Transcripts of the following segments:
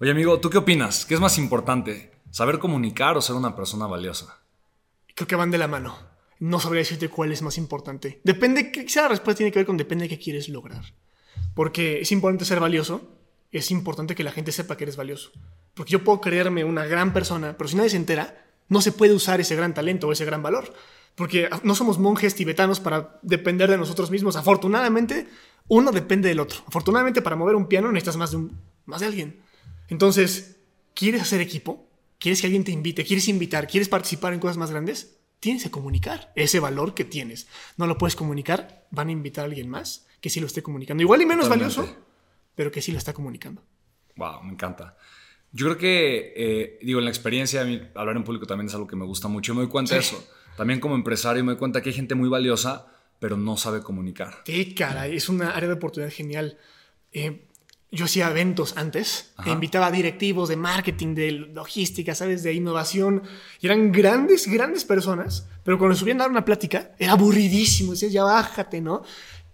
Oye, amigo, ¿tú qué opinas? ¿Qué es más importante? ¿Saber comunicar o ser una persona valiosa? Creo que van de la mano. No sabría decirte cuál es más importante. Depende, quizá la respuesta tiene que ver con depende de qué quieres lograr. Porque es importante ser valioso, es importante que la gente sepa que eres valioso. Porque yo puedo creerme una gran persona, pero si nadie se entera, no se puede usar ese gran talento o ese gran valor. Porque no somos monjes tibetanos para depender de nosotros mismos. Afortunadamente, uno depende del otro. Afortunadamente, para mover un piano necesitas más de, un, más de alguien. Entonces, ¿quieres hacer equipo? ¿Quieres que alguien te invite? ¿Quieres invitar? ¿Quieres participar en cosas más grandes? Tienes que comunicar ese valor que tienes. No lo puedes comunicar, van a invitar a alguien más que sí lo esté comunicando. Igual y menos Totalmente. valioso, pero que sí lo está comunicando. Wow, me encanta. Yo creo que, eh, digo, en la experiencia, hablar en público también es algo que me gusta mucho. Me doy cuenta de eso. También como empresario me doy cuenta que hay gente muy valiosa, pero no sabe comunicar. Sí, caray, es una área de oportunidad genial. Eh, yo hacía eventos antes, Ajá. invitaba a directivos de marketing, de logística, ¿sabes? De innovación. Y eran grandes, grandes personas, pero cuando subían a dar una plática, era aburridísimo. Decías, ya bájate, ¿no?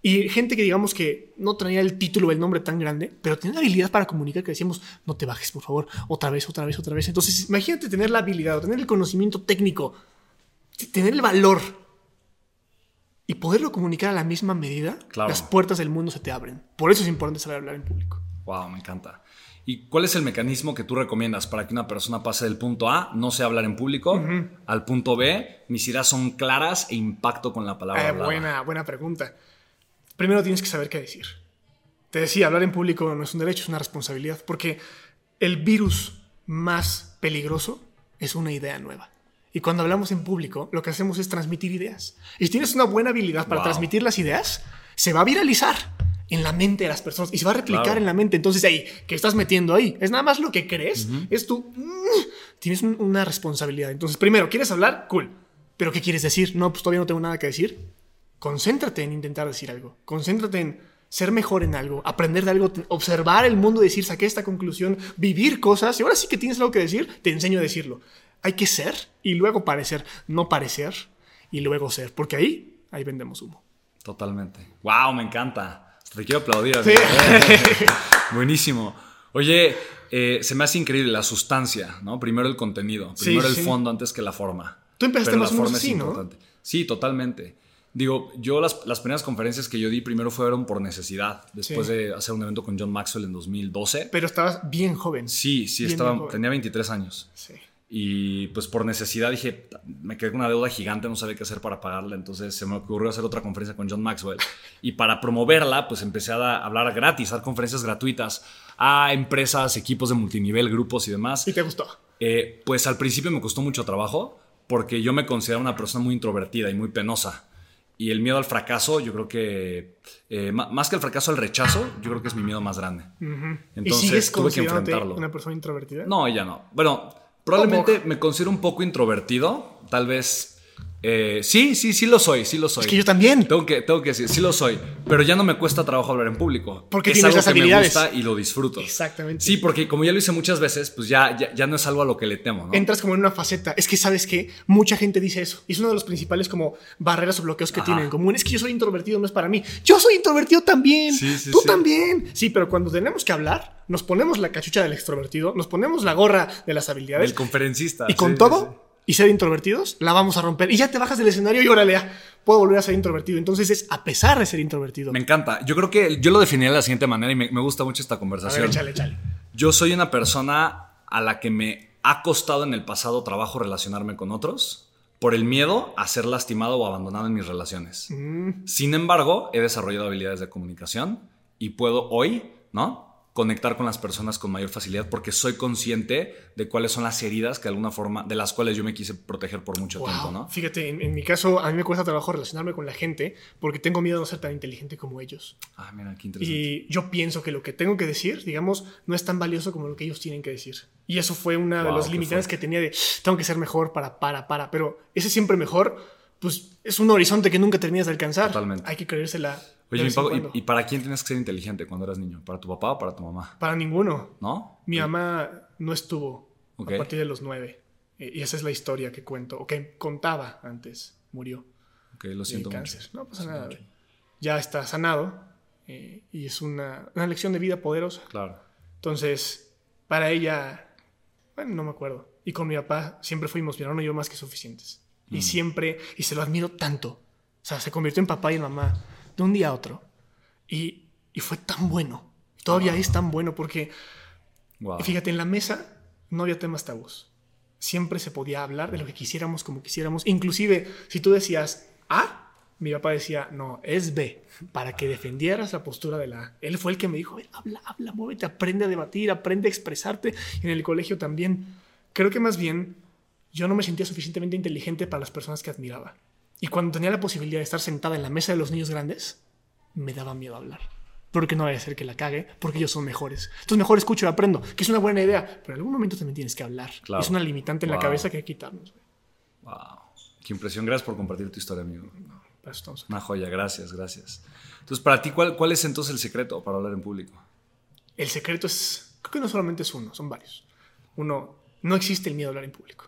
Y gente que digamos que no tenía el título o el nombre tan grande, pero tenía la habilidad para comunicar que decíamos, no te bajes, por favor, otra vez, otra vez, otra vez. Entonces, imagínate tener la habilidad, o tener el conocimiento técnico, tener el valor y poderlo comunicar a la misma medida, Claro. las puertas del mundo se te abren. Por eso es importante saber hablar en público. Wow, me encanta. ¿Y cuál es el mecanismo que tú recomiendas para que una persona pase del punto A, no sé hablar en público, al punto B, mis ideas son claras e impacto con la palabra Eh, buena, buena pregunta. Primero tienes que saber qué decir. Te decía, hablar en público no es un derecho, es una responsabilidad, porque el virus más peligroso es una idea nueva. Y cuando hablamos en público, lo que hacemos es transmitir ideas. Y si tienes una buena habilidad para Wow. transmitir las ideas, se va a viralizar en la mente de las personas y se va a replicar Claro. en la mente. Entonces, ahí, ¿qué estás metiendo ahí? Es nada más lo que crees, es tú. mm, Tienes un- una responsabilidad. Entonces, primero, ¿quieres hablar? Cool. ¿Pero qué quieres decir? No, pues todavía no tengo nada que decir. Concéntrate en intentar decir algo. Concéntrate en ser mejor en algo, aprender de algo, observar el mundo, decir, saqué esta conclusión, vivir cosas. Y ahora sí que tienes algo que decir, te enseño a decirlo. Hay que ser y luego parecer, no parecer y luego ser, porque ahí, ahí vendemos humo. Totalmente. Wow, me encanta. Te quiero aplaudir. Sí. amigo. Buenísimo. Oye, eh, se me hace increíble la sustancia, ¿no? Primero el contenido, Sí, primero el sí. fondo antes que la forma. Tú empezaste Pero más la forma así, es ¿no? importante. Sí, totalmente. Digo, yo las, las primeras conferencias que yo di primero fueron por necesidad, después Sí. de hacer un evento con John Maxwell en 2012. Pero estabas bien joven. Sí, sí, Bien, estaba, bien tenía 23 años. Sí. Y pues por necesidad dije, me quedé con una deuda gigante, no sabía qué hacer para pagarla, entonces se me ocurrió hacer otra conferencia con John Maxwell. Y para promoverla, pues empecé a hablar gratis, a dar conferencias gratuitas a empresas, equipos de multinivel, grupos y demás. ¿Y te gustó? Eh, pues al principio me costó mucho trabajo porque yo me considero una persona muy introvertida y muy penosa. Y el miedo al fracaso, yo creo que, eh, más que el fracaso, el rechazo, yo creo que es mi miedo más grande. ¿Y Entonces sigues tuve que enfrentarlo. una persona introvertida? No, ya no. Bueno, probablemente ¿Cómo? me considero un poco introvertido. Tal vez. Eh, sí, sí, sí lo soy, sí lo soy. Es que yo también. Tengo que, tengo que decir, sí lo soy. Pero ya no me cuesta trabajo hablar en público. Porque es tienes algo las que habilidades. me gusta y lo disfruto. Exactamente. Sí, porque como ya lo hice muchas veces, pues ya, ya, ya no es algo a lo que le temo, ¿no? Entras como en una faceta. Es que sabes que mucha gente dice eso. Y es uno de los principales como barreras o bloqueos que Ajá. tienen en común. Es que yo soy introvertido, no es para mí. Yo soy introvertido también. Sí, sí, Tú sí. también. Sí, pero cuando tenemos que hablar, nos ponemos la cachucha del extrovertido, nos ponemos la gorra de las habilidades. El conferencista. y con todo. Y ser introvertidos, la vamos a romper. Y ya te bajas del escenario y órale, puedo volver a ser introvertido. Entonces es a pesar de ser introvertido. Me encanta. Yo creo que yo lo definiría de la siguiente manera y me, me gusta mucho esta a conversación. ver, échale, échale. Yo soy una persona a la que me ha costado en el pasado trabajo relacionarme con otros por el miedo a ser lastimado o abandonado en mis relaciones. Mm. Sin embargo, he desarrollado habilidades de comunicación y puedo hoy, ¿no? Conectar con las personas con mayor facilidad porque soy consciente de cuáles son las heridas que de alguna forma, de las cuales yo me quise proteger por mucho Wow. tiempo, ¿no? Fíjate, en, en mi caso, a mí me cuesta trabajo relacionarme con la gente porque tengo miedo de no ser tan inteligente como ellos. Ah, mira, qué interesante. Y yo pienso que lo que tengo que decir, digamos, no es tan valioso como lo que ellos tienen que decir. Y eso fue una de Wow, los qué limitantes que tenía de tengo que ser mejor para, para, para. Pero ese siempre mejor, pues es un horizonte que nunca terminas de alcanzar. Totalmente. Hay que creérsela. Oye, de mi Paco, ¿y, para quién tienes que ser inteligente cuando eras niño? ¿Para tu papá o para tu mamá? Para ninguno. ¿No? Mi mamá no estuvo a partir de los nueve. Eh, Y esa es la historia que cuento, o que contaba antes. Murió Ok, lo de siento mucho. cáncer. No pasa nada. mucho. Ya está sanado eh, y es una, una lección de vida poderosa. Claro. Entonces, Para ella, bueno, no me acuerdo. Y con mi papá siempre fuimos, mi hermano y yo, más que suficientes. Y siempre, y se lo admiro tanto. O sea, se convirtió en papá y en mamá de un día a otro. Y, y fue tan bueno. Todavía es tan bueno porque, Wow. fíjate, en la mesa no había temas tabús. Siempre se podía hablar de lo que quisiéramos, como quisiéramos. Inclusive, si tú decías A, mi papá decía, no, es B, para que defendieras la postura de la A. Él fue el que me dijo, "A ver, habla, habla, muévete, aprende a debatir, aprende a expresarte. En el colegio también. Creo que más bien yo no me sentía suficientemente inteligente para las personas que admiraba. Y cuando tenía la posibilidad de estar sentada en la mesa de los niños grandes, me daba miedo hablar. Porque no vaya a ser que la cague, porque ellos son mejores. Entonces mejor escucho y aprendo, que es una buena idea, pero en algún momento también tienes que hablar. Claro. Es una limitante en la Wow. cabeza que hay que quitarnos. Wow. Qué impresión. Gracias por compartir tu historia, amigo. Aquí. Una joya, gracias, gracias. Entonces, para ti, ¿cuál, cuál es entonces el secreto para hablar en público? El secreto es, creo que no solamente es uno, son varios. Uno, no existe el miedo a hablar en público.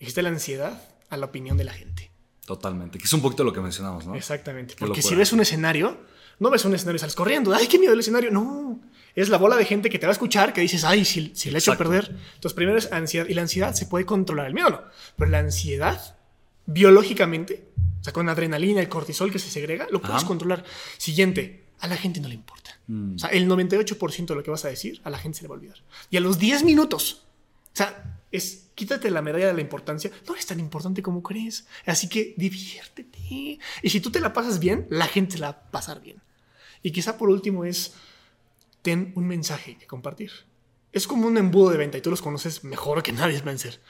Existe la ansiedad a la opinión de la gente. Totalmente. Que es un poquito lo que mencionamos, ¿no? Exactamente. Porque si ves un escenario, no ves un escenario y sales corriendo. ¡Ay, qué miedo el escenario! No. Es la bola de gente que te va a escuchar que dices, ay, si, si le echo a perder. Entonces, primero es ansiedad. Y la ansiedad se puede controlar. El miedo no. Pero la ansiedad, biológicamente, o sea, con adrenalina, el cortisol que se segrega, lo puedes Ajá. controlar. Siguiente, a la gente no le importa. Mm. O sea, el 98% de lo que vas a decir, a la gente se le va a olvidar. Y a los 10 minutos, o sea, es quítate la medalla de la importancia. No eres tan importante como crees. Así que diviértete. Y si tú te la pasas bien, la gente la va a pasar bien. Y quizá por último es, ten un mensaje que compartir. Es como un embudo de venta y tú los conoces mejor que nadie, Spencer.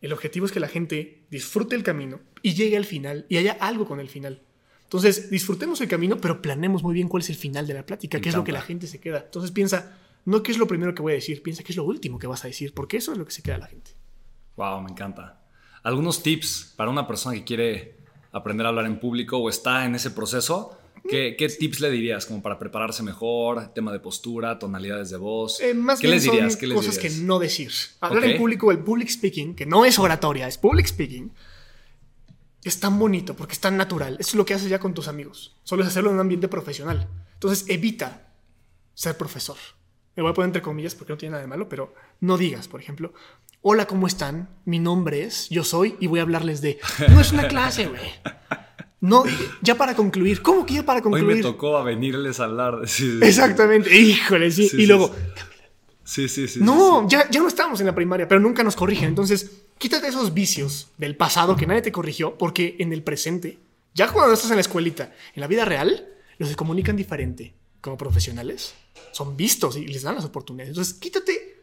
El objetivo es que la gente disfrute el camino y llegue al final y haya algo con el final. Entonces, disfrutemos el camino, pero planeemos muy bien cuál es el final de la plática, qué es lo que la gente se queda. Entonces piensa, no qué es lo primero que voy a decir, piensa qué es lo último que vas a decir, porque eso es lo que se queda la gente. Wow, me encanta. Algunos tips para una persona que quiere aprender a hablar en público o está en ese proceso. ¿Qué, qué tips le dirías como para prepararse mejor? Tema de postura, tonalidades de voz. Eh, más ¿Qué bien les dirías? son ¿Qué les cosas dirías? que no decir. Hablar en público, el public speaking, que no es oratoria, es public speaking, es tan bonito porque es tan natural. Eso es lo que haces ya con tus amigos. Solo es hacerlo en un ambiente profesional. Entonces evita ser profesor. Me voy a poner entre comillas porque no tiene nada de malo, pero no digas, por ejemplo, hola, ¿cómo están? Mi nombre es, yo soy y voy a hablarles de... No es una clase, güey. No, ya para concluir. ¿Cómo que ya para Hoy concluir? me tocó a venirles a hablar. Sí, sí, Exactamente, híjole, sí. Y luego, sí, sí, sí, no. Ya, ya no estamos en la primaria, pero nunca nos corrigen. Entonces, quítate esos vicios del pasado que nadie te corrigió, porque en el presente, ya cuando estás en la escuelita, en la vida real, los que comunican diferente como profesionales son vistos y les dan las oportunidades. Entonces, quítate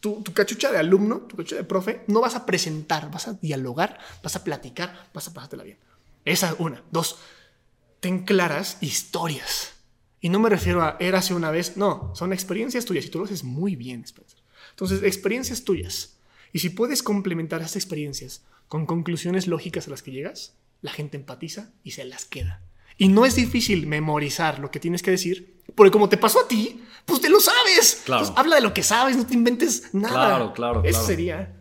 tu, tu cachucha de alumno, tu cachucha de profe, no vas a presentar, vas a dialogar, vas a platicar, vas a pasártela bien. Esa una. Dos, ten claras historias. Y no me refiero a érase una vez, no, son experiencias tuyas y tú lo haces muy bien, Spencer. Entonces, experiencias tuyas. Y si puedes complementar esas experiencias con conclusiones lógicas a las que llegas, la gente empatiza y se las queda. Y no es difícil memorizar lo que tienes que decir, porque como te pasó a ti, pues te lo sabes. Claro. Entonces, habla de lo que sabes, no te inventes nada. Claro, claro, Eso claro. sería